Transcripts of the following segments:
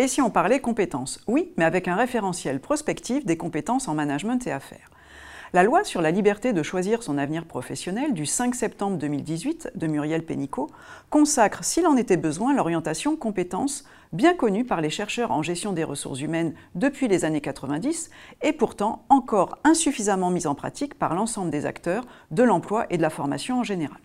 Et si on parlait compétences Oui, mais avec un référentiel prospectif des compétences en management et affaires. La loi sur la liberté de choisir son avenir professionnel du 5 septembre 2018 de Muriel Pénicaud consacre, s'il en était besoin, l'orientation compétences bien connue par les chercheurs en gestion des ressources humaines depuis les années 90 et pourtant encore insuffisamment mise en pratique par l'ensemble des acteurs de l'emploi et de la formation en général.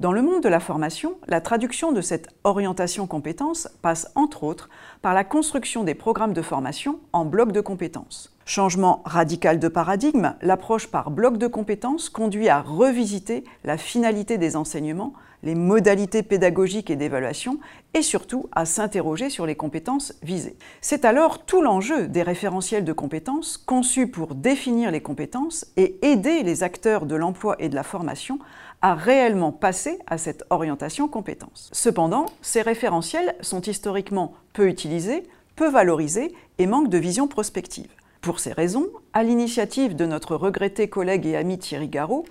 Dans le monde de la formation, la traduction de cette orientation compétences passe entre autres par la construction des programmes de formation en blocs de compétences. Changement radical de paradigme, l'approche par bloc de compétences conduit à revisiter la finalité des enseignements, les modalités pédagogiques et d'évaluation, et surtout à s'interroger sur les compétences visées. C'est alors tout l'enjeu des référentiels de compétences conçus pour définir les compétences et aider les acteurs de l'emploi et de la formation à réellement passer à cette orientation compétences. Cependant, ces référentiels sont historiquement peu utilisés, peu valorisés et manquent de vision prospective. Pour ces raisons, à l'initiative de notre regretté collègue et ami Thierry Garot,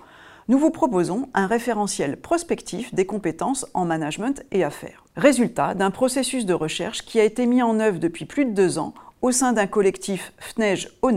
nous vous proposons un référentiel prospectif des compétences en management et affaires. Résultat d'un processus de recherche qui a été mis en œuvre depuis plus de deux ans au sein d'un collectif FNEJ au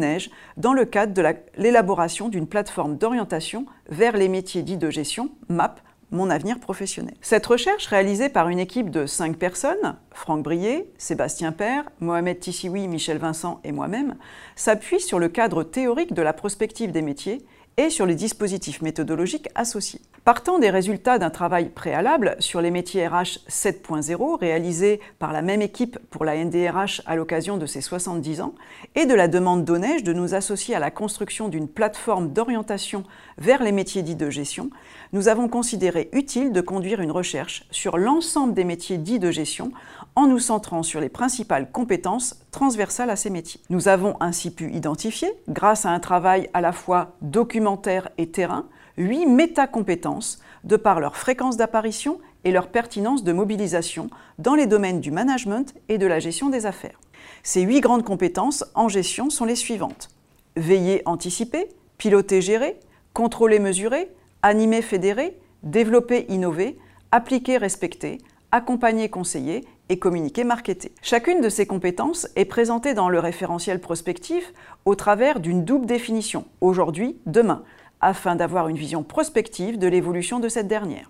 dans le cadre de l'élaboration d'une plateforme d'orientation vers les métiers dits de gestion, MAP, mon avenir professionnel. Cette recherche, réalisée par une équipe de cinq personnes, Franck Brier, Sébastien Père, Mohamed Tissioui, Michel Vincent et moi-même, s'appuie sur le cadre théorique de la prospective des métiers et sur les dispositifs méthodologiques associés. Partant des résultats d'un travail préalable sur les métiers RH 7.0 réalisé par la même équipe pour la NDRH à l'occasion de ses 70 ans et de la demande d'Onej de nous associer à la construction d'une plateforme d'orientation vers les métiers dits de gestion, nous avons considéré utile de conduire une recherche sur l'ensemble des métiers dits de gestion en nous centrant sur les principales compétences transversales à ces métiers. Nous avons ainsi pu identifier, grâce à un travail à la fois documentaire et terrain, huit métacompétences de par leur fréquence d'apparition et leur pertinence de mobilisation dans les domaines du management et de la gestion des affaires. Ces huit grandes compétences en gestion sont les suivantes. Veiller, anticiper, piloter, gérer, contrôler, mesurer, animer, fédérer, développer, innover, appliquer, respecter, accompagner, conseiller et communiquer, marketer. Chacune de ces compétences est présentée dans le référentiel prospectif au travers d'une double définition, aujourd'hui, demain, afin d'avoir une vision prospective de l'évolution de cette dernière.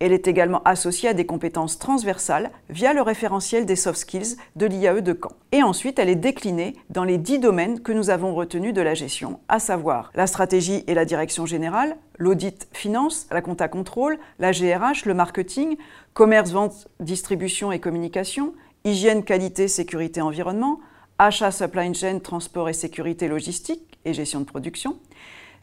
Elle est également associée à des compétences transversales via le référentiel des soft skills de l'IAE de Caen. Et ensuite, elle est déclinée dans les dix domaines que nous avons retenus de la gestion, à savoir la stratégie et la direction générale, l'audit finance, la compta contrôle, la GRH, le marketing, commerce, vente, distribution et communication, hygiène, qualité, sécurité, environnement, achat, supply chain, transport et sécurité logistique et gestion de production,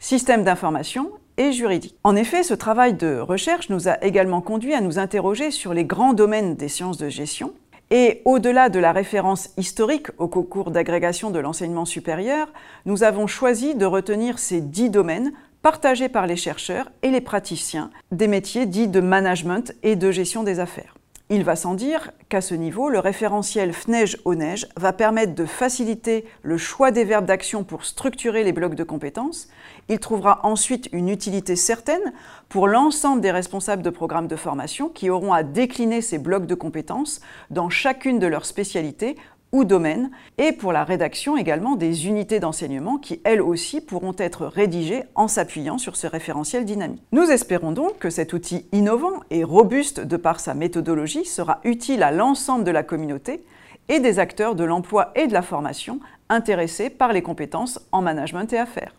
système d'information et juridique. En effet, ce travail de recherche nous a également conduit à nous interroger sur les grands domaines des sciences de gestion et au-delà de la référence historique au concours d'agrégation de l'enseignement supérieur, nous avons choisi de retenir ces dix domaines partagés par les chercheurs et les praticiens des métiers dits de management et de gestion des affaires. Il va sans dire qu'à ce niveau, le référentiel FNEJ au neige va permettre de faciliter le choix des verbes d'action pour structurer les blocs de compétences. Il trouvera ensuite une utilité certaine pour l'ensemble des responsables de programmes de formation qui auront à décliner ces blocs de compétences dans chacune de leurs spécialités ou domaines, et pour la rédaction également des unités d'enseignement qui, elles aussi, pourront être rédigées en s'appuyant sur ce référentiel dynamique. Nous espérons donc que cet outil innovant et robuste de par sa méthodologie sera utile à l'ensemble de la communauté et des acteurs de l'emploi et de la formation intéressés par les compétences en management et affaires.